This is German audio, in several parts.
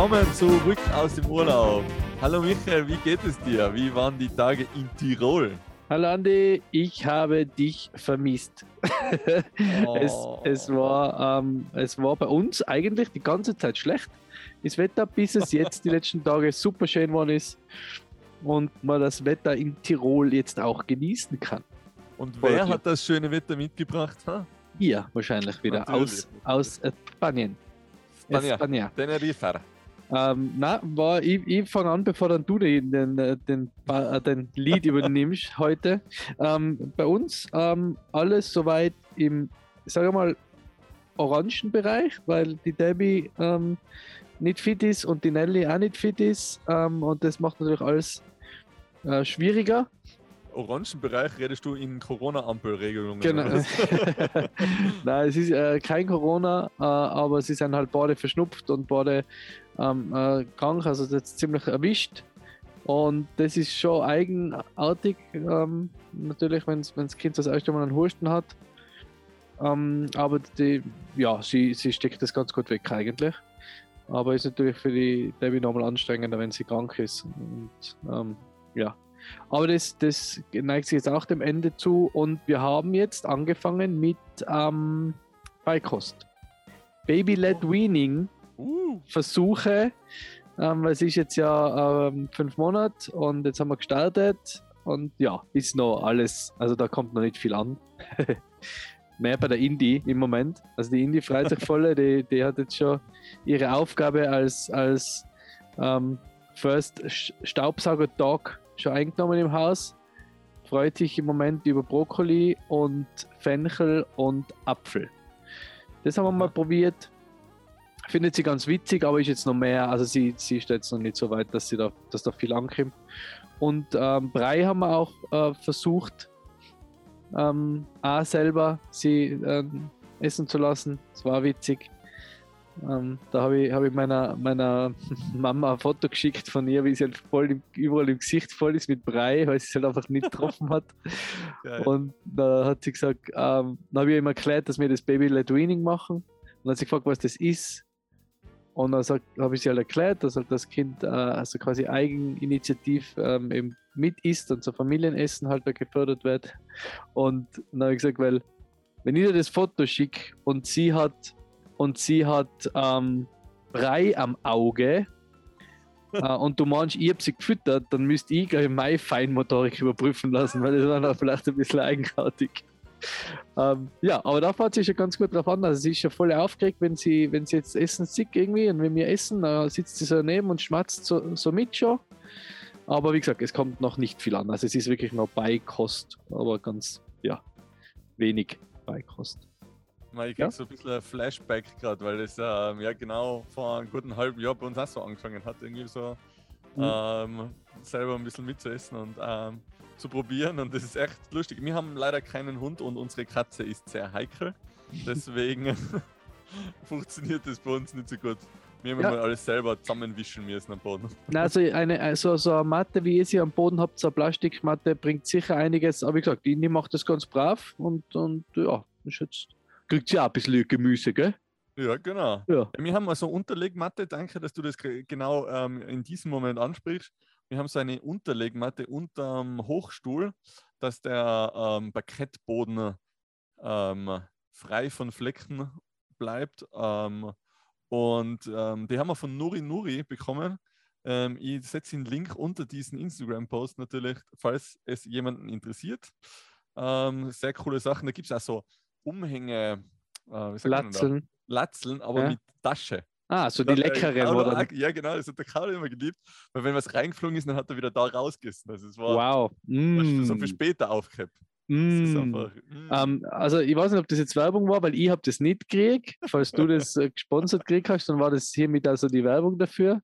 willkommen zurück aus dem Urlaub. Hallo Michael, wie geht es dir? Wie waren die Tage in Tirol? Hallo Andi, ich habe dich vermisst. Oh. es, es, war, ähm, es war bei uns eigentlich die ganze Zeit schlecht, das Wetter, bis es jetzt die letzten Tage super schön geworden ist und man das Wetter in Tirol jetzt auch genießen kann. Und wer hat das schöne Wetter mitgebracht? Ha? Ihr wahrscheinlich wieder aus, aus Spanien. Spania. Spania. Tenerife. Ähm, na, war, ich, ich fange an, bevor dann du den, den, den, äh, den Lied übernimmst heute. Ähm, bei uns ähm, alles soweit im, sage mal, orangen Bereich, weil die Debbie ähm, nicht fit ist und die Nelly auch nicht fit ist. Ähm, und das macht natürlich alles äh, schwieriger. Bereich redest du in Corona-Ampelregelungen. Genau. Nein, es ist äh, kein Corona, äh, aber sie sind halt beide verschnupft und beide ähm, äh, krank, also das ist ziemlich erwischt. Und das ist schon eigenartig, ähm, natürlich, wenn das Kind das erste Mal einen Husten hat. Ähm, aber die, ja, sie, sie steckt das ganz gut weg eigentlich. Aber ist natürlich für die Debbie nochmal anstrengender, wenn sie krank ist. Und ähm, ja, aber das, das neigt sich jetzt auch dem Ende zu und wir haben jetzt angefangen mit ähm, Beikost. Baby-led Weaning uh. Versuche, ähm, es ist jetzt ja ähm, fünf Monate und jetzt haben wir gestartet und ja, ist noch alles, also da kommt noch nicht viel an. Mehr bei der Indie im Moment. Also die Indie freut sich voll, die, die hat jetzt schon ihre Aufgabe als, als ähm, First Staubsauger-Dog schon eingenommen im Haus. Freut sich im Moment über Brokkoli und Fenchel und Apfel. Das haben wir mal probiert. Findet sie ganz witzig, aber ist jetzt noch mehr. Also sie, sie ist jetzt noch nicht so weit, dass, sie da, dass da viel ankommt. Und ähm, Brei haben wir auch äh, versucht, ähm, auch selber sie ähm, essen zu lassen. Es war witzig. Ähm, da habe ich, hab ich meiner, meiner Mama ein Foto geschickt von ihr, wie sie halt voll im, überall im Gesicht voll ist mit Brei, weil sie es halt einfach nicht getroffen hat. Geil. Und da hat sie gesagt, ähm, dann habe ich ihm erklärt, dass wir das Baby-led Weaning machen. Und dann hat sie gefragt, was das ist. Und dann habe ich sie halt erklärt, dass halt das Kind äh, also quasi eigeninitiativ ähm, eben mit isst und so Familienessen halt da gefördert wird. Und dann habe ich gesagt, weil wenn ich dir das Foto schicke und sie hat und sie hat ähm, Brei am Auge äh, und du meinst, ich habe sie gefüttert, dann müsste ich gleich meine Feinmotorik überprüfen lassen, weil das war dann vielleicht ein bisschen eigenartig. Ähm, ja, aber da fährt sie schon ganz gut drauf an. Also sie ist schon voll aufgeregt, wenn sie, wenn sie jetzt essen sieht irgendwie und wenn wir essen, dann sitzt sie so daneben und schmatzt so, so mit schon. Aber wie gesagt, es kommt noch nicht viel an. Also es ist wirklich noch Beikost, aber ganz, ja, wenig Beikost. Ich krieg ja? so ein bisschen ein Flashback gerade, weil das ähm, ja genau vor einem guten halben Jahr bei uns auch so angefangen hat, irgendwie so mhm. ähm, selber ein bisschen mitzuessen und ähm, zu probieren. Und das ist echt lustig. Wir haben leider keinen Hund und unsere Katze ist sehr heikel. Deswegen funktioniert das bei uns nicht so gut. Wir haben ja. mal alles selber zusammenwischen müssen am Boden. Also eine, also so eine Matte, wie ihr sie am Boden habt, so eine Plastikmatte, bringt sicher einiges. Aber wie gesagt, die macht das ganz brav und, und ja, ist jetzt kriegt sie auch ein bisschen Gemüse, gell? Ja, genau. Ja. Wir haben also Unterlegmatte, danke, dass du das genau ähm, in diesem Moment ansprichst. Wir haben so eine Unterlegmatte unterm Hochstuhl, dass der ähm, Parkettboden ähm, frei von Flecken bleibt. Ähm, und ähm, die haben wir von Nuri Nuri bekommen. Ähm, ich setze den Link unter diesen Instagram-Post natürlich, falls es jemanden interessiert. sehr coole Sachen. Da gibt es auch so Umhänge, äh, Latzeln. Latzeln, aber ja. mit Tasche. Ah, so die leckeren, oder? Ja, genau, das hat der Karl immer geliebt. Weil wenn was reingeflogen ist, dann hat er wieder da rausgegessen. Also es war wow. Mm. so viel später aufgehabt. Mm. Einfach, mm. um, also ich weiß nicht, ob das jetzt Werbung war, weil ich habe das nicht gekriegt. Falls du das äh, gesponsert gekriegt hast, dann war das hiermit also die Werbung dafür.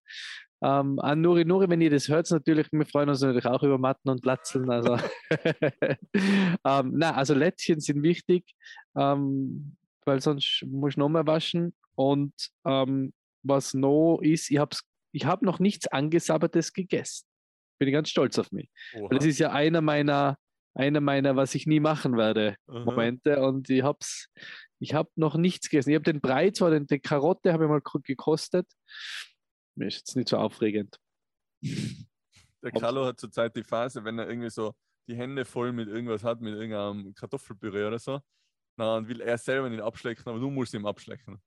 Ähm, an Nuri Nuri, wenn ihr das hört, natürlich, wir freuen uns natürlich auch über Matten und Latzeln. Also, ähm, na, also Lätzchen sind wichtig, ähm, weil sonst muss ich noch mehr waschen. Und ähm, was noch ist, ich habe ich hab noch nichts Angesabbertes gegessen. Bin ich ganz stolz auf mich. Das ist ja einer meiner, einer meiner, was ich nie machen werde, Aha. Momente. Und ich habe Ich habe noch nichts gegessen. Ich habe den Brei, zwar den, die Karotte habe ich mal gekostet. Mir ist jetzt nicht so aufregend. Der Carlo hat zurzeit die Phase, wenn er irgendwie so die Hände voll mit irgendwas hat, mit irgendeinem Kartoffelpüree oder so, dann will er selber nicht abschlecken, aber du musst ihm abschlecken.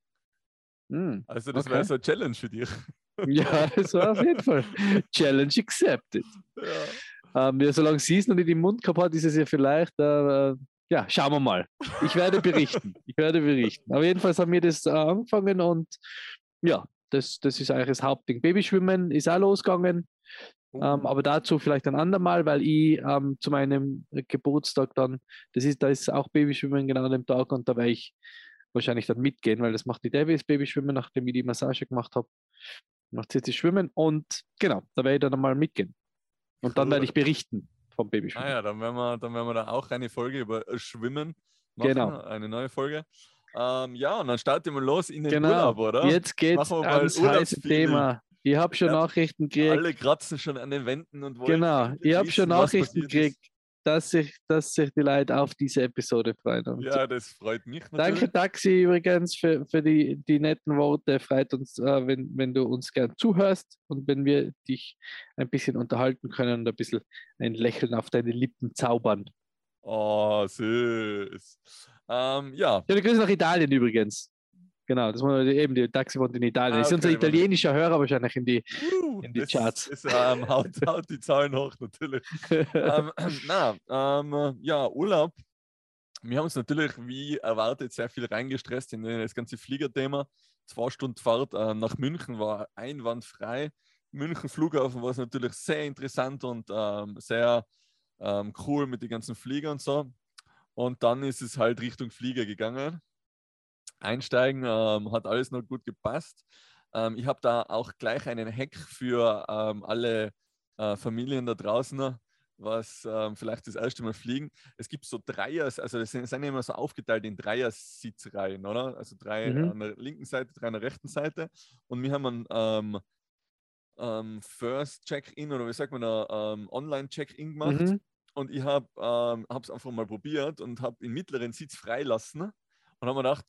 Mm, also das okay. wäre so eine Challenge für dich. Ja, das war auf jeden Fall Challenge accepted. Ja. Ähm, ja, solange sie es noch nicht im Mund gehabt hat, ist es ja vielleicht, äh, ja, schauen wir mal. Ich werde berichten. ich werde berichten. Aber jedenfalls haben wir das äh, angefangen und ja, das, das ist eigentlich das Hauptding. Babyschwimmen ist auch losgegangen. Oh. Ähm, aber dazu vielleicht ein andermal, weil ich ähm, zu meinem Geburtstag dann, das ist, da ist auch Babyschwimmen genau an dem Tag und da werde ich wahrscheinlich dann mitgehen, weil das macht die Davis Babyschwimmen, nachdem ich die Massage gemacht habe. Macht sie jetzt Schwimmen und genau, da werde ich dann einmal mitgehen. Und cool. dann werde ich berichten vom Babyschwimmen. Ah ja, dann werden wir, dann werden wir da auch eine Folge über Schwimmen machen, genau. eine neue Folge. Ähm, ja, und dann starten wir los in den genau. Urlaub, oder? Jetzt geht's ans heiße Thema. Ich habe schon ja, Nachrichten gekriegt. Alle kratzen schon an den Wänden und wollen. Genau, ich habe schon Nachrichten gekriegt, dass sich, dass sich die Leute auf diese Episode freuen. Und ja, das freut mich natürlich. Danke, Taxi, übrigens, für, für die, die netten Worte. Freut uns, äh, wenn, wenn du uns gern zuhörst und wenn wir dich ein bisschen unterhalten können und ein bisschen ein Lächeln auf deine Lippen zaubern. Oh, süß. Ähm, ja. Schöne Grüße nach Italien übrigens. Genau, das war eben die Taxi wohnt in Italien. Ah, okay, ist unser italienischer Hörer wahrscheinlich in die, uh, in die Charts. Ist, ähm, haut, haut, die Zahlen hoch, natürlich. ähm, na, ähm, ja, Urlaub. Wir haben uns natürlich, wie erwartet, sehr viel reingestresst in das ganze Fliegerthema. Zwei Stunden Fahrt äh, nach München war einwandfrei. München Flughafen war es natürlich sehr interessant und ähm, sehr ähm, cool mit den ganzen Fliegern und so. Und dann ist es halt Richtung Flieger gegangen. Einsteigen ähm, hat alles noch gut gepasst. Ähm, ich habe da auch gleich einen Hack für ähm, alle äh, Familien da draußen, was ähm, vielleicht das erste Mal fliegen. Es gibt so Dreier, also es sind, sind immer so aufgeteilt in Dreier-Sitzreihen, oder? Also drei mhm. an der linken Seite, drei an der rechten Seite. Und wir haben einen ähm, ähm, First Check-in oder wie sagt man da, Online-Check-in gemacht. Mhm. Und ich habe es einfach mal probiert und habe den mittleren Sitz freilassen und habe mir gedacht,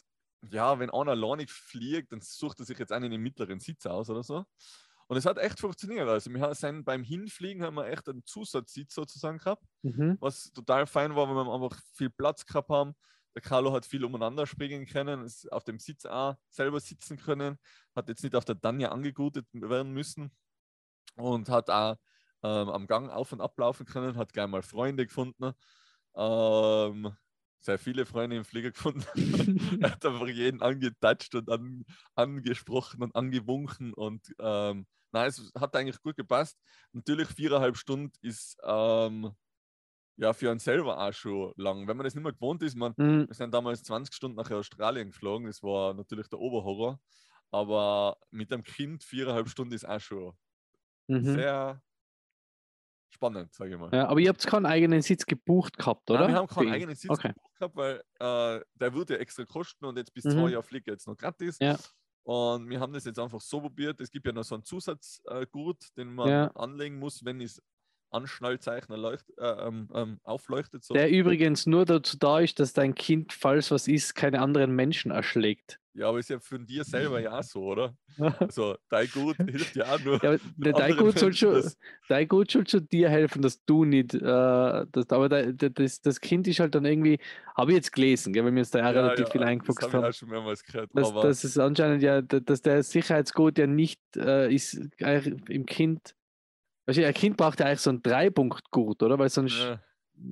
ja, wenn einer alleine fliegt, dann sucht er sich jetzt einen im mittleren Sitz aus oder so. Und es hat echt funktioniert. Also wir sind beim Hinfliegen haben wir echt einen Zusatzsitz sozusagen gehabt, mhm. was total fein war, weil wir einfach viel Platz gehabt haben. Der Carlo hat viel umeinander springen können, ist auf dem Sitz auch selber sitzen können, hat jetzt nicht auf der Danja angegutet werden müssen und hat auch ähm, am Gang auf und ablaufen können, hat gleich mal Freunde gefunden. Ähm, sehr viele Freunde im Flieger gefunden. er hat einfach jeden angetatscht und an, angesprochen und angewunken und ähm, nein, es hat eigentlich gut gepasst. Natürlich viereinhalb Stunden ist ähm, ja für einen selber auch schon lang. Wenn man das nicht mehr gewohnt ist, man, mhm. wir sind damals 20 Stunden nach Australien geflogen, das war natürlich der Oberhorror, aber mit einem Kind viereinhalb Stunden ist auch schon mhm. sehr spannend, sage ich mal. Ja, aber ihr habt keinen eigenen Sitz gebucht gehabt, oder? Nein, wir haben keinen eigenen Sitz okay. gebucht gehabt, weil äh, der würde extra kosten und jetzt bis mhm. zwei Jahre fliegt jetzt noch gratis. Ja. Und wir haben das jetzt einfach so probiert. Es gibt ja noch so einen Zusatzgurt, äh, den man ja. anlegen muss, wenn es Anschnallzeichen leucht, äh, ähm, ähm, aufleuchtet. So. Der übrigens nur dazu da ist, dass dein Kind, falls was ist, keine anderen Menschen erschlägt. Ja, aber ist ja für dir selber ja so, oder? Also, dein Gut hilft ja auch nur. Ja, dein, Gut soll schon, dein Gut soll schon dir helfen, dass du nicht. Äh, das, aber da, das, das Kind ist halt dann irgendwie, habe ich jetzt gelesen, gell, weil wir uns da ja, relativ ja, viel eingefuchst das haben. Ich auch schon mehrmals gehört. Dass, das ist anscheinend ja, dass der Sicherheitsgut ja nicht äh, ist im Kind. Also ein Kind braucht ja eigentlich so ein Dreipunktgurt, oder? Weil sonst. Ja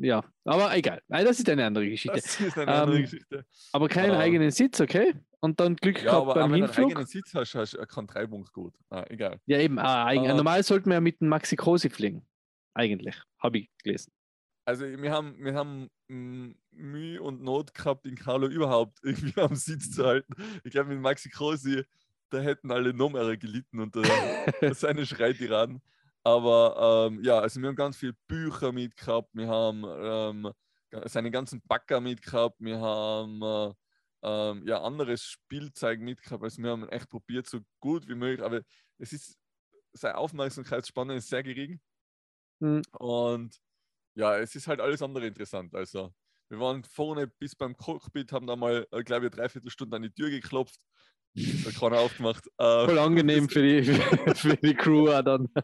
ja, aber egal. Nein, das ist eine andere Geschichte. Das ist eine andere ähm, Geschichte. Aber keinen um, eigenen Sitz, okay? Und dann Glück ja, gehabt beim Hinflug. Wenn du einen eigenen Sitz hast, hast du keinen Dreipunkt gut. Ah, egal. Ja, eben. Ah, uh, normal sollten wir ja mit dem Maxi Cosi fliegen. Eigentlich. Habe ich gelesen. Also wir haben, wir haben Mühe und Not gehabt, in Carlo überhaupt irgendwie am Sitz zu halten. Ich glaube, mit Maxi Cosi, da hätten alle noch mehr gelitten unter seine Schreitiraden. Aber ähm, ja, also wir haben ganz viele Bücher mitgehabt, wir haben ähm, seine ganzen Backer mitgehabt, wir haben äh, ähm, ja, anderes Spielzeug mitgehabt. Also wir haben echt probiert, so gut wie möglich, aber es ist, seine Aufmerksamkeitsspanne ist sehr gering. Mhm. Und ja, es ist halt alles andere interessant. Also Wir waren vorne bis beim Cockpit, haben da mal, äh, glaube ich, eine Dreiviertelstunde an die Tür geklopft. Da keiner aufgemacht. Ähm, Voll angenehm für die, für die Crew auch dann.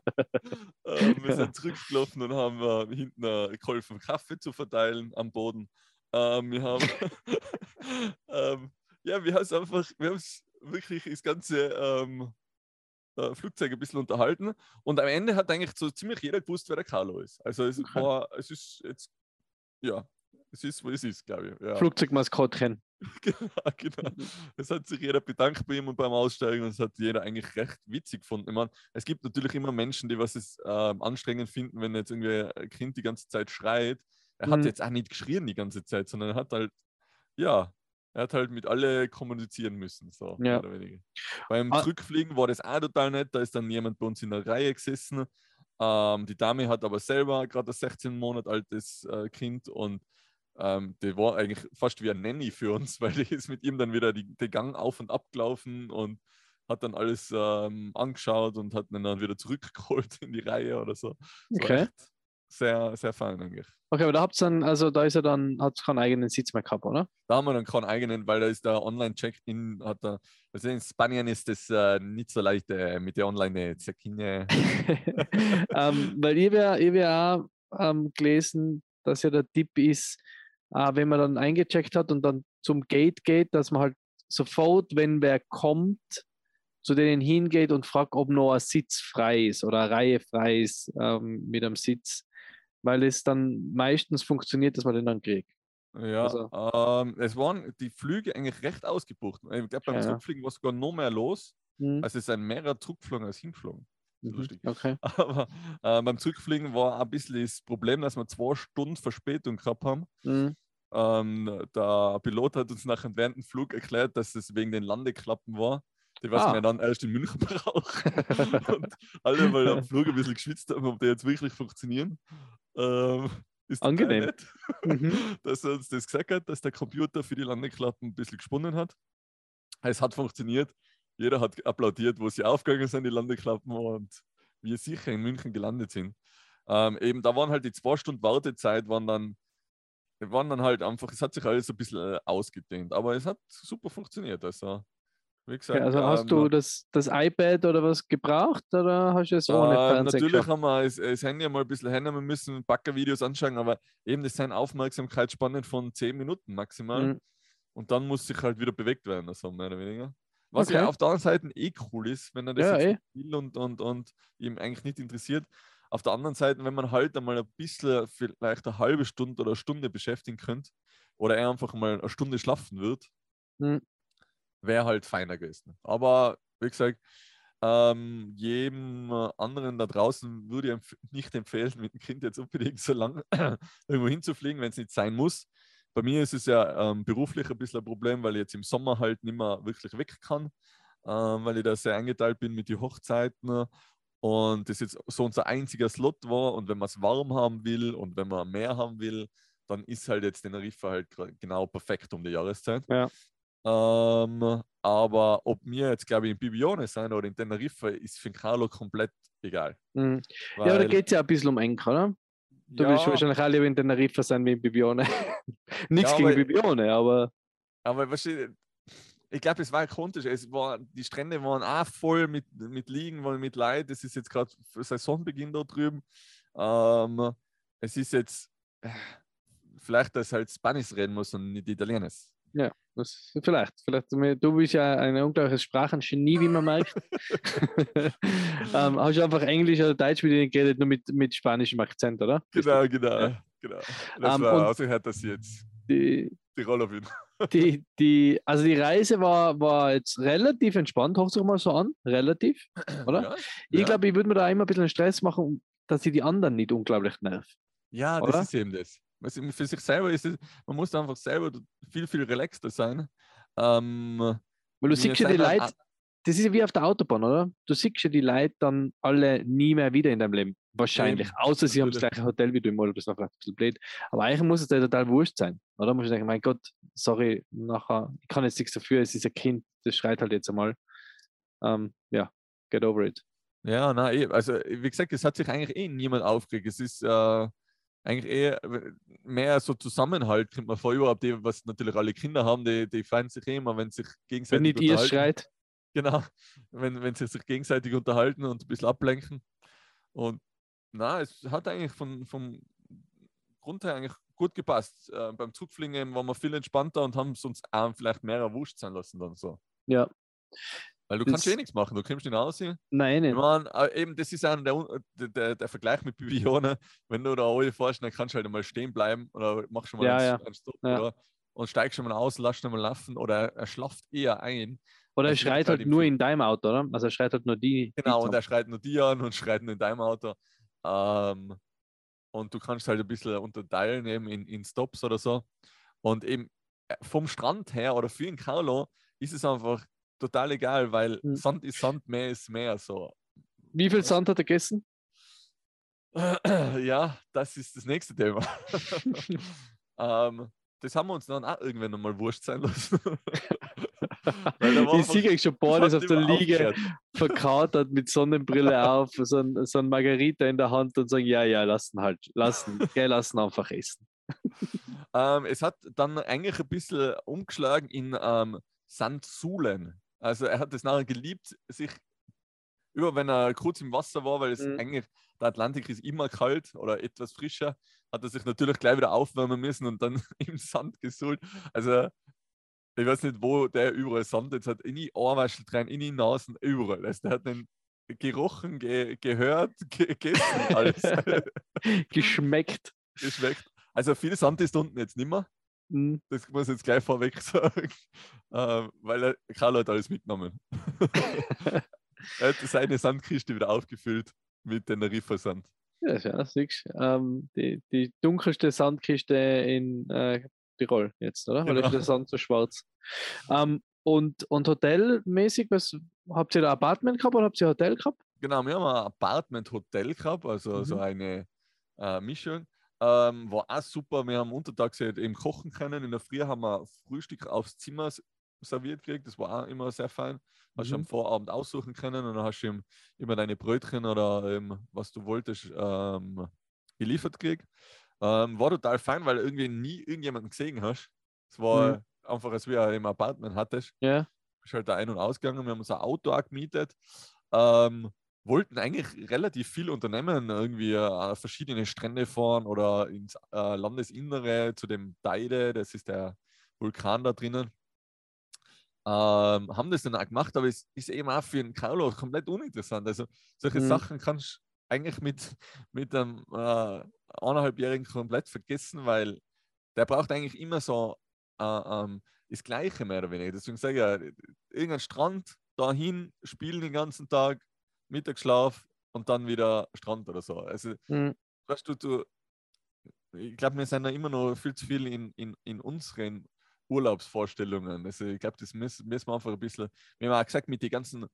Ähm, wir sind zurückgelaufen und haben äh, hinten äh, geholfen, Kaffee zu verteilen am Boden. Ähm, wir haben, ähm, ja, wir haben es einfach, wir haben es wirklich das ganze ähm, äh, Flugzeug ein bisschen unterhalten und am Ende hat eigentlich so ziemlich jeder gewusst, wer der Carlo ist. Also es okay. war, es ist jetzt, ja, es ist, wo es ist, glaube ich. Ja. Flugzeugmaskottchen. genau, genau. Es hat sich jeder bedankt bei ihm und beim Aussteigen und es hat jeder eigentlich recht witzig gefunden. Ich meine, es gibt natürlich immer Menschen, die was es äh, anstrengend finden, wenn jetzt irgendwie ein Kind die ganze Zeit schreit. Er hat mhm. jetzt auch nicht geschrien die ganze Zeit, sondern er hat halt, ja, er hat halt mit alle kommunizieren müssen. So, ja. Beim ah. Zurückfliegen war das auch total nett. Da ist dann jemand bei uns in der Reihe gesessen. Ähm, die Dame hat aber selber gerade ein 16 Monat altes äh, Kind und ähm, die war eigentlich fast wie ein Nanny für uns, weil die ist mit ihm dann wieder die, den Gang auf und ab gelaufen und hat dann alles ähm, angeschaut und hat ihn dann wieder zurückgeholt in die Reihe oder so. Okay. Sehr, sehr fein eigentlich. Okay, aber da habt dann, also da ist er dann, hat keinen eigenen Sitz mehr gehabt, oder? Da haben wir dann keinen eigenen, weil da ist der Online-Check-In, hat er, also in Spanien ist das äh, nicht so leicht äh, mit der Online-Check-In. um, ähm, weil ich habe ja auch ähm, gelesen, dass ja der Tipp ist, äh, wenn man dann eingecheckt hat und dann zum Gate geht, dass man halt sofort, wenn wer kommt, zu denen hingeht und fragt, ob noch ein Sitz frei ist oder eine Reihe frei ist ähm, mit einem Sitz, weil es dann meistens funktioniert, dass man den dann kriegt. Ja, also, ähm, es waren die Flüge eigentlich recht ausgebucht. Ich glaube, beim ja. Zurückfliegen war sogar noch mehr los. Mhm. Also es sind mehrere zurückgeflogen als hingeflogen. Mhm. Lustig. Okay. Aber äh, beim Zurückfliegen war ein bisschen das Problem, dass wir zwei Stunden Verspätung gehabt haben. Mhm. Ähm, der Pilot hat uns nach während dem Flug erklärt, dass es wegen den Landeklappen war, die was ah. wir dann erst in München brauchen. und alle, weil am Flug ein bisschen geschwitzt haben, ob die jetzt wirklich funktionieren. Ähm, ist Angenehm. Nett, mhm. dass er uns das gesagt hat, dass der Computer für die Landeklappen ein bisschen gesponnen hat. Es hat funktioniert. Jeder hat applaudiert, wo sie aufgegangen sind, die Landeklappen, und wir sicher in München gelandet sind. Ähm, eben, da waren halt die zwei Stunden Wartezeit, waren dann waren dann halt einfach, es hat sich alles ein bisschen äh, ausgedehnt, aber es hat super funktioniert. Also, wie gesagt. Ja, also hast ähm, du das, das iPad oder was gebraucht oder hast du es ohne äh, Natürlich geschafft? haben wir das, das, Handy mal ein bisschen hin, wir müssen Backervideos anschauen, aber eben das sind Aufmerksamkeitsspannen von 10 Minuten maximal. Mhm. Und dann muss sich halt wieder bewegt werden, also mehr oder weniger. Was okay. ja auf der anderen Seite eh cool ist, wenn er das ja, jetzt eh. will und, und, und ihm eigentlich nicht interessiert. Auf der anderen Seite, wenn man halt einmal ein bisschen, vielleicht eine halbe Stunde oder eine Stunde beschäftigen könnte oder er einfach mal eine Stunde schlafen wird, hm. wäre halt feiner gewesen. Aber wie gesagt, ähm, jedem anderen da draußen würde ich empf nicht empfehlen, mit dem Kind jetzt unbedingt so lange irgendwo hinzufliegen, wenn es nicht sein muss. Bei mir ist es ja ähm, beruflich ein bisschen ein Problem, weil ich jetzt im Sommer halt nicht mehr wirklich weg kann, ähm, weil ich da sehr eingeteilt bin mit den Hochzeiten und das jetzt so unser einziger Slot war. Und wenn man es warm haben will und wenn man mehr haben will, dann ist halt jetzt Teneriffa halt genau perfekt um die Jahreszeit. Ja. Ähm, aber ob wir jetzt, glaube ich, in Bibione sein oder in Teneriffa, ist für Carlo komplett egal. Mhm. ja, aber da geht es ja ein bisschen um Enk, oder? Du ja, willst wahrscheinlich alle in Teneriffa sein wie in Bibione. Nichts ja, gegen Bibione, aber. Aber weißt du, ich glaube, es war kontisch. Es war, die Strände waren auch voll mit, mit Liegen, mit Leid. Es ist jetzt gerade Saisonbeginn da drüben. Ähm, es ist jetzt äh, vielleicht, dass halt Spanisch reden muss und nicht Italienisch. Ja, das, vielleicht. vielleicht. Du bist ja ein unglaubliches Sprachengenie, wie man merkt. ähm, hast du einfach Englisch oder Deutsch mit ihnen geredet, nur mit, mit spanischem Akzent, oder? Genau, genau. Ja. genau. Das ähm, war ausgehört, dass ich jetzt die, die Rolle bin die, die, also die Reise war, war jetzt relativ entspannt, sich mal so an, relativ, oder? Ja, ich ja. glaube, ich würde mir da immer ein bisschen Stress machen, dass ich die anderen nicht unglaublich nerv. Ja, oder? das ist eben das. Für sich selber ist es, man muss einfach selber viel, viel relaxter sein. Ähm, Weil du siehst ja die Leute, das ist ja wie auf der Autobahn, oder? Du siehst ja die Leute dann alle nie mehr wieder in deinem Leben. Wahrscheinlich. Eben. Außer sie haben das gleiche Hotel wie du im Urlaub, das war vielleicht ein bisschen blöd. Aber eigentlich muss es dir total wurscht sein. Oder? Du musst denken, mein Gott, sorry, nachher, ich kann jetzt nichts dafür, es ist ein Kind, das schreit halt jetzt einmal. Ähm, ja, get over it. Ja, nein, also wie gesagt, es hat sich eigentlich eh niemand aufgeregt. Es ist, äh, eigentlich eher mehr so Zusammenhalt, kommt man vor, überhaupt die, was natürlich alle Kinder haben, die, die freuen sich eh immer, wenn sich gegenseitig Wenn nicht ihr schreit. Genau, wenn, wenn sie sich gegenseitig unterhalten und ein bisschen ablenken. Und na, es hat eigentlich von, vom Grund her eigentlich gut gepasst. Äh, beim Zugfliegen waren wir viel entspannter und haben es uns auch vielleicht mehr wurscht sein lassen dann so. Ja. Weil du das kannst eh nichts machen, du kommst nicht raus. Nein, nicht. Ich meine, äh, eben, das ist auch der, der, der Vergleich mit Bibione. Wenn du da alle fährst, dann kannst du halt mal stehen bleiben oder machst schon mal ja, einen, ja. einen Stopp Ja. oder, und steigst schon mal aus, lass schon mal laufen oder er schlaft eher ein. Oder er schreit halt halt nur in deinem Auto, oder? Also er schreit halt nur die. Genau, die und er schreit nur die an und schreit nur in deinem Auto. Ähm, und du kannst halt ein bisschen unterteilen eben in, in Stops oder so. Und eben äh, vom Strand her oder für den Kaulo ist es einfach total egal, weil Mhm. Sand ist Sand, Meer ist Meer. So. Wie viel Sand hat er gegessen? Ja, das ist das nächste Thema. ähm, das haben wir uns dann auch irgendwann einmal wurscht sein lassen. Ich sehe schon hat auf der Liege verkatert mit Sonnenbrille auf, so ein, so ein Margarita in der Hand und sagen, ja, ja, lassen halt, lassen, gell, lassen einfach essen. Ähm, es hat dann eigentlich ein bisschen umgeschlagen in ähm, Sandsuhlen. Also er hat es nachher geliebt, sich über, wenn er kurz im Wasser war, weil es Mhm. eigentlich, der Atlantik ist immer kalt oder etwas frischer, hat er sich natürlich gleich wieder aufwärmen müssen und dann im Sand gesuhlt. Also ich weiß nicht, wo der überall Sand jetzt hat, in die Ohrwaschel rein, in die Nasen, überall. Also der hat den gerochen, ge gehört, ge gegessen, alles Geschmeckt. geschmeckt. Also viel Sand ist unten jetzt nicht mehr. Hm, Das muss ich jetzt gleich vorweg sagen, ähm, weil er Karl hat alles mitgenommen. er hat seine Sandkiste wieder aufgefüllt mit Teneriffa-Sand. Ja, ja, siehst du. ähm, die, die dunkelste Sandkiste in äh, Tirol jetzt, oder? Weil Genau. ist der Sand so schwarz. Ähm, und, und hotelmäßig, was habt ihr da Apartment gehabt oder habt ihr Hotel gehabt? Genau, wir haben ein Apartment-Hotel gehabt, also so Mhm. eine äh, Mischung. Ähm, war auch super. Wir haben untertags halt eben kochen können. In der Früh haben wir Frühstück aufs Zimmer serviert gekriegt. Das war auch immer sehr fein. Hast du Mhm. am Vorabend aussuchen können und dann hast du ihm immer deine Brötchen oder ähm, was du wolltest ähm, geliefert gekriegt. Ähm, war total fein, weil irgendwie nie irgendjemanden gesehen hast. Es war einfach, als wir im Apartment hattest Ja. bist halt da ein- und ausgegangen. Wir haben uns ein Auto auch gemietet. Ähm, wollten eigentlich relativ viel unternehmen, irgendwie äh, verschiedene Strände fahren oder ins äh, Landesinnere zu dem Teide, das ist der Vulkan da drinnen. Ähm, haben das dann auch gemacht, aber es ist eben auch für einen Kaulo komplett uninteressant. Also solche Mhm. Sachen kannst du eigentlich mit, mit einem äh, eineinhalbjährigen komplett vergessen, weil der braucht eigentlich immer so äh, ähm, das Gleiche mehr oder weniger. Deswegen sage ich ja, irgendein Strand, dahin, spielen den ganzen Tag, Mittagsschlaf und dann wieder Strand oder so. Also, Hm, weißt du, du ich glaube, wir sind da immer noch viel zu viel in, in, in unseren Urlaubsvorstellungen. Also ich glaube, das müssen, müssen wir einfach ein bisschen, wir haben auch gesagt, mit den ganzen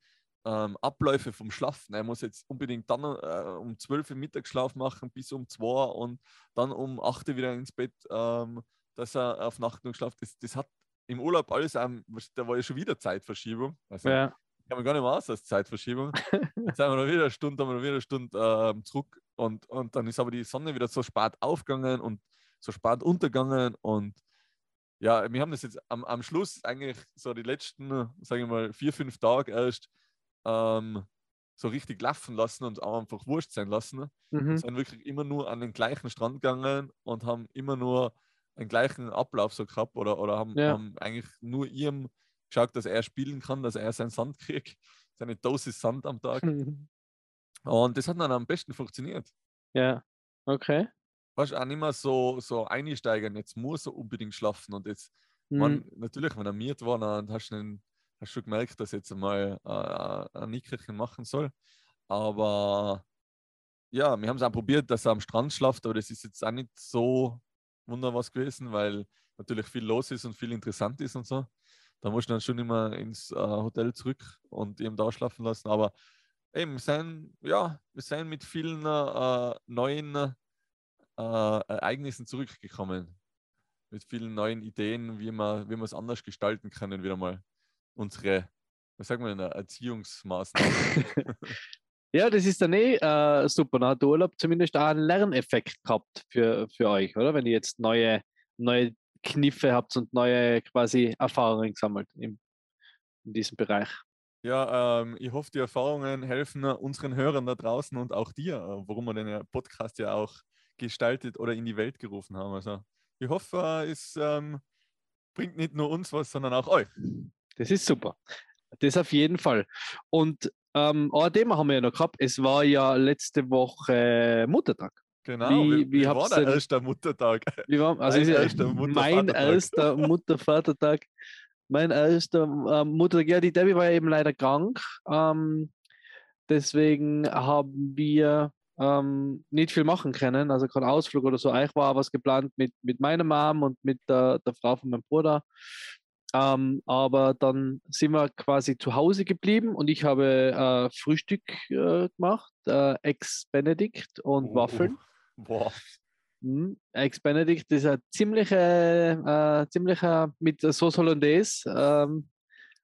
ähm, Abläufe vom Schlafen. Er muss jetzt unbedingt dann äh, um 12 Uhr Mittagsschlaf machen bis um 2 Uhr und dann um 8 Uhr wieder ins Bett, ähm, dass er auf Nacht noch schlaft. Das, das hat im Urlaub alles, ähm, da war ja schon wieder Zeitverschiebung. Also ja. kann man gar nicht mehr aus als Zeitverschiebung. Jetzt sind wir noch wieder eine Stunde, haben wir noch wieder eine Stunde ähm, zurück und, und dann ist aber die Sonne wieder so spät aufgegangen und so spät untergegangen und ja, wir haben das jetzt am, am Schluss eigentlich so die letzten, sagen wir mal, vier, fünf Tage erst ähm, so richtig laufen lassen und auch einfach wurscht sein lassen. Mhm. sind wirklich immer nur an den gleichen Strand gegangen und haben immer nur einen gleichen Ablauf so gehabt oder, oder haben, Ja. haben eigentlich nur ihm geschaut, dass er spielen kann, dass er seinen Sand kriegt, seine Dosis Sand am Tag. Und das hat dann am besten funktioniert. Ja. Okay. Weißt du, auch nicht mehr so, so einsteigen, jetzt muss er unbedingt schlafen. Und jetzt, Hm, man, natürlich, wenn er miert war, dann hast du, einen, hast du gemerkt, dass jetzt einmal äh, ein Nickerchen machen soll. Aber ja, wir haben es auch probiert, dass er am Strand schlaft, aber das ist jetzt auch nicht so wunder was gewesen, weil natürlich viel los ist und viel interessant ist und so. Da musst du dann schon immer ins äh, Hotel zurück und ihm da schlafen lassen. Aber eben, wir sind, ja, wir sind mit vielen äh, neuen äh, Ereignissen zurückgekommen. Mit vielen neuen Ideen, wie wir, wie es anders gestalten können, wieder mal unsere, was sagen wir, denn, Erziehungsmaßnahmen. Ja, das ist dann eh äh, super. Dann hat der Urlaub zumindest auch einen Lerneffekt gehabt für, für euch, oder? Wenn ihr jetzt neue, neue Kniffe habt und neue quasi Erfahrungen gesammelt im, in diesem Bereich. Ja, ähm, ich hoffe, die Erfahrungen helfen unseren Hörern da draußen und auch dir, äh, warum wir den Podcast ja auch gestaltet oder in die Welt gerufen haben. Also ich hoffe, äh, es ähm, bringt nicht nur uns was, sondern auch euch. Das ist super. Das auf jeden Fall. Und ähm, ein Thema haben wir ja noch gehabt. Es war ja letzte Woche Muttertag. Genau, wie, wie, wie war der erste Muttertag? Wie war, also mein erster Mutter mein erster Muttervatertag. Mein erster äh, Muttertag. Ja, die Debbie war ja eben leider krank. Ähm, deswegen haben wir ähm, nicht viel machen können. Also kein Ausflug oder so. Eigentlich war was geplant mit, mit meiner Mom und mit der, der Frau von meinem Bruder. Ähm, aber dann sind wir quasi zu Hause geblieben und ich habe äh, Frühstück äh, gemacht, äh, Ex-Benedict und oh, Waffeln. Boah. Mhm. Ex-Benedict ist ein ziemlicher, äh, ziemlicher mit Sauce Hollandaise. Ähm,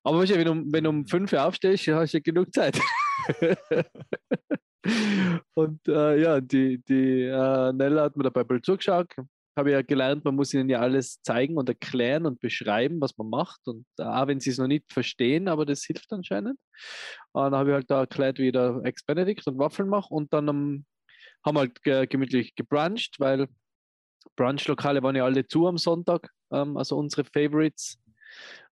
aber wenn du, wenn du um 5 Uhr aufstehst, hast du ja genug Zeit. und äh, ja, die, die äh, Nella hat mir dabei mal zugeschaut, habe ja gelernt, man muss ihnen ja alles zeigen und erklären und beschreiben, was man macht. Und auch wenn sie es noch nicht verstehen, aber das hilft anscheinend. Und dann habe ich halt da erklärt, wie der Ex-Benedict und Waffeln mache. Und dann um, haben wir halt gemütlich gebruncht, weil Brunch-Lokale waren ja alle zu am Sonntag, ähm, also unsere Favorites.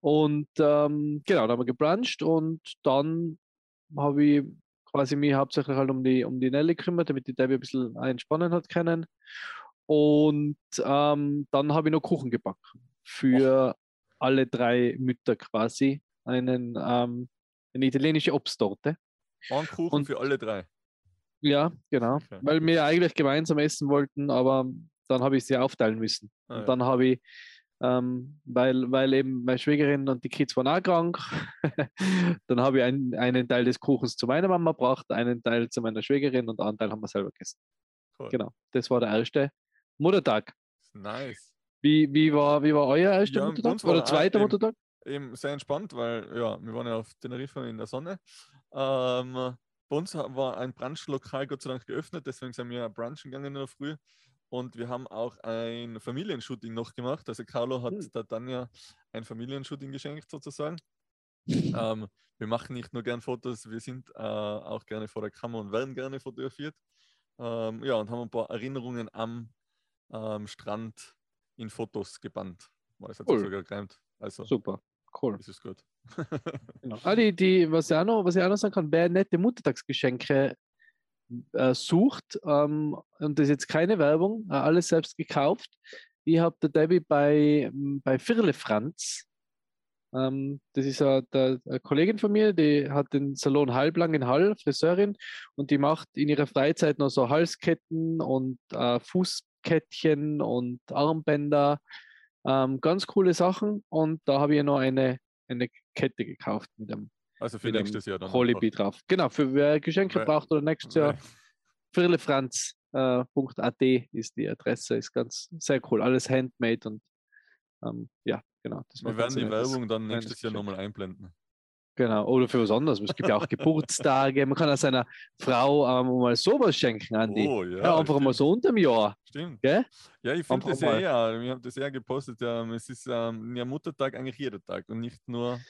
Und ähm, genau, da haben wir gebruncht und dann habe ich quasi mich hauptsächlich halt um die, um die Nelly gekümmert, damit die Debbie ein bisschen entspannen hat können. Und ähm, dann habe ich noch Kuchen gebacken für oh. alle drei Mütter quasi. Einen, ähm, eine italienische Obsttorte. Ein Kuchen und, für alle drei. Ja, genau. Okay. Weil wir eigentlich gemeinsam essen wollten, aber dann habe ich sie aufteilen müssen. Ah, und ja. dann habe ich, ähm, weil, weil eben meine Schwägerin und die Kids waren auch krank, dann habe ich ein, einen Teil des Kuchens zu meiner Mama gebracht, einen Teil zu meiner Schwägerin und einen Teil haben wir selber gegessen. Cool. Genau, das war der erste Muttertag. Nice. Wie, wie, war, wie war euer erster ja, Muttertag? Oder zweiter eben, Muttertag? Eben sehr entspannt, weil ja, wir waren ja auf Teneriffa in der Sonne. Ähm, bei uns war ein Brunchlokal Gott sei Dank geöffnet, deswegen sind wir brunchen gegangen in der Früh. Und wir haben auch ein Familienshooting noch gemacht. Also Carlo hat hm. der Tanja ein Familienshooting geschenkt sozusagen. Ähm, wir machen nicht nur gern Fotos, wir sind äh, auch gerne vor der Kamera und werden gerne fotografiert. Ähm, ja, und haben ein paar Erinnerungen am ähm, Strand in Fotos gebannt. War es cool. sogar gereimt. Also, Super, cool. Das ist gut. genau. ah, die, die, was, ich auch noch, was ich auch noch sagen kann, wer nette Muttertagsgeschenke äh, sucht, ähm, und das ist jetzt keine Werbung, äh, alles selbst gekauft. Ich habe der Debbie bei, bei Firle Franz, ähm, das ist eine, eine, Kollegin von mir, die hat den Salon Halblang in Hall, Friseurin, und die macht in ihrer Freizeit noch so Halsketten und äh, Fuß, Kettchen und Armbänder. Ähm, ganz coole Sachen. Und da habe ich noch eine, eine Kette gekauft mit einem, also für nächstes Jahr dann. Holibi drauf. Genau, für wer Geschenke Weil, braucht oder nächstes Jahr. Firlefranz.at äh, ist die Adresse, ist ganz sehr cool. Alles handmade und ähm, ja, genau. Wir werden die Werbung dann nächstes Jahr nochmal einblenden. Genau, oder für was anderes. Es gibt ja auch Geburtstage. Man kann auch seiner Frau ähm, mal sowas schenken, Andi. Oh, ja, ja, einfach stimmt. mal so unter dem Jahr. Stimmt. Gell? Ja, ich finde das ja eher. Wir haben das eher gepostet. Ja, es ist ähm, ja Muttertag eigentlich jeder Tag und nicht nur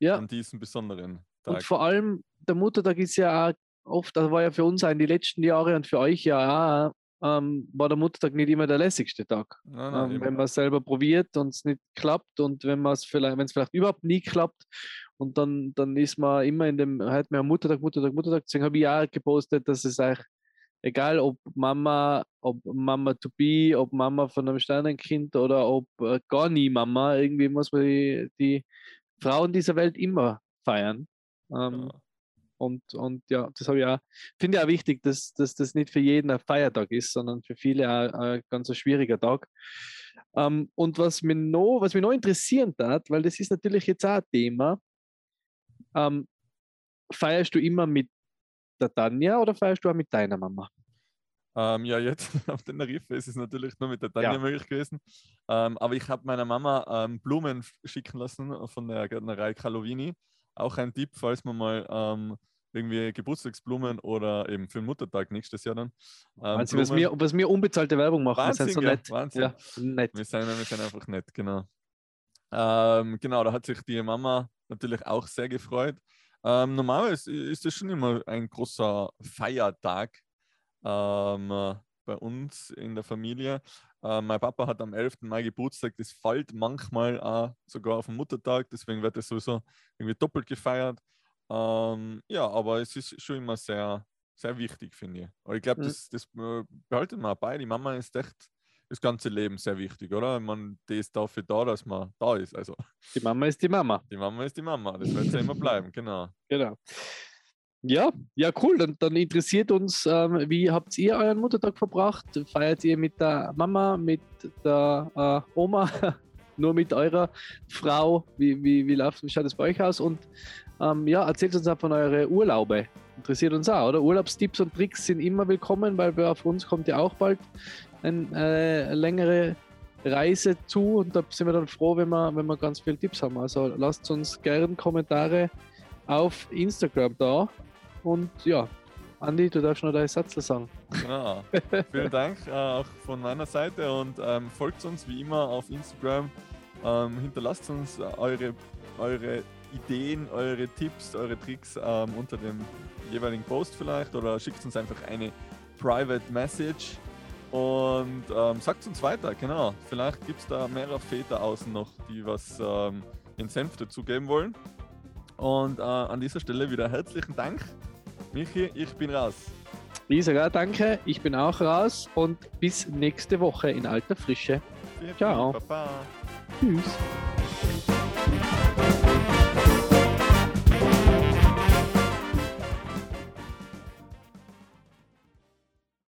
ja. an diesem besonderen Tag. Und vor allem, der Muttertag ist ja auch oft, das war ja für uns in die letzten Jahre und für euch ja auch, ähm, war der Muttertag nicht immer der lässigste Tag. Nein, nein, ähm, wenn man es selber probiert und es nicht klappt und wenn es vielleicht, wenn es vielleicht überhaupt nie klappt und dann, dann ist man immer in dem, halt mir Muttertag, Muttertag, Muttertag. Deswegen habe ich auch gepostet, dass es eigentlich, egal ob Mama, ob Mama to be, ob Mama von einem Sternenkind oder ob äh, gar nie Mama, irgendwie muss man die, die Frauen dieser Welt immer feiern. Ähm, ja. Und, und ja, das habe ich auch, finde ich auch wichtig, dass, dass das nicht für jeden ein Feiertag ist, sondern für viele auch ein ganz schwieriger Tag. Ähm, und was mich, noch, was mich noch interessieren hat, weil das ist natürlich jetzt auch ein Thema, ähm, feierst du immer mit der Tanja oder feierst du auch mit deiner Mama? Ähm, ja, jetzt auf den Riff ist es natürlich nur mit der Tanja ja. möglich gewesen. Ähm, aber ich habe meiner Mama ähm, Blumen schicken lassen von der Gärtnerei Calovini. Auch ein Tipp, falls man mal ähm, irgendwie Geburtstagsblumen oder eben für den Muttertag nächstes Jahr dann. Ähm, Wahnsinn, was, wir, was wir unbezahlte Werbung machen, Wahnsinn, wir sind so nett. Wahnsinn. Ja, nett. Wir, sind, wir sind einfach nett, genau. Ähm, genau, da hat sich die Mama natürlich auch sehr gefreut. Ähm, normalerweise ist das schon immer ein großer Feiertag ähm, bei uns in der Familie. Äh, mein Papa hat am 11. Mai Geburtstag, das fällt manchmal auch sogar auf den Muttertag, deswegen wird das sowieso irgendwie doppelt gefeiert. Ähm, ja, aber es ist schon immer sehr, sehr wichtig, finde ich. Aber ich glaube, mhm. das, das äh, behalten wir bei. Die Mama ist echt das ganze Leben sehr wichtig, oder? Man, die ist dafür da, dass man da ist. Also, die Mama ist die Mama. Die Mama ist die Mama. Das wird ja immer bleiben, genau. Genau. Ja, ja, cool. Dann, dann interessiert uns, ähm, wie habt ihr euren Muttertag verbracht? Feiert ihr mit der Mama, mit der äh, Oma, nur mit eurer Frau? Wie, wie, wie, läuft, wie schaut es bei euch aus? Und ähm, ja, erzählt uns auch von euren Urlaube. Interessiert uns auch, oder? Urlaubstipps und Tricks sind immer willkommen, weil auf uns kommt ja auch bald eine längere Reise zu und da sind wir dann froh, wenn wir, wenn wir ganz viele Tipps haben. Also lasst uns gerne Kommentare auf Instagram da und ja, Andi, du darfst noch deinen Satz sagen. Genau. Vielen Dank äh, auch von meiner Seite und ähm, folgt uns wie immer auf Instagram. Ähm, hinterlasst uns eure, eure Ideen, eure Tipps, eure Tricks ähm, unter dem jeweiligen Post vielleicht oder schickt uns einfach eine Private Message und ähm, sagt uns weiter, genau. Vielleicht gibt es da mehrere Väter außen noch, die was ähm, in Senf dazugeben wollen. Und äh, an dieser Stelle wieder herzlichen Dank. Michi, ich bin raus. Lisa, danke. Ich bin auch raus und bis nächste Woche in alter Frische. Ciao. Baba. Tschüss.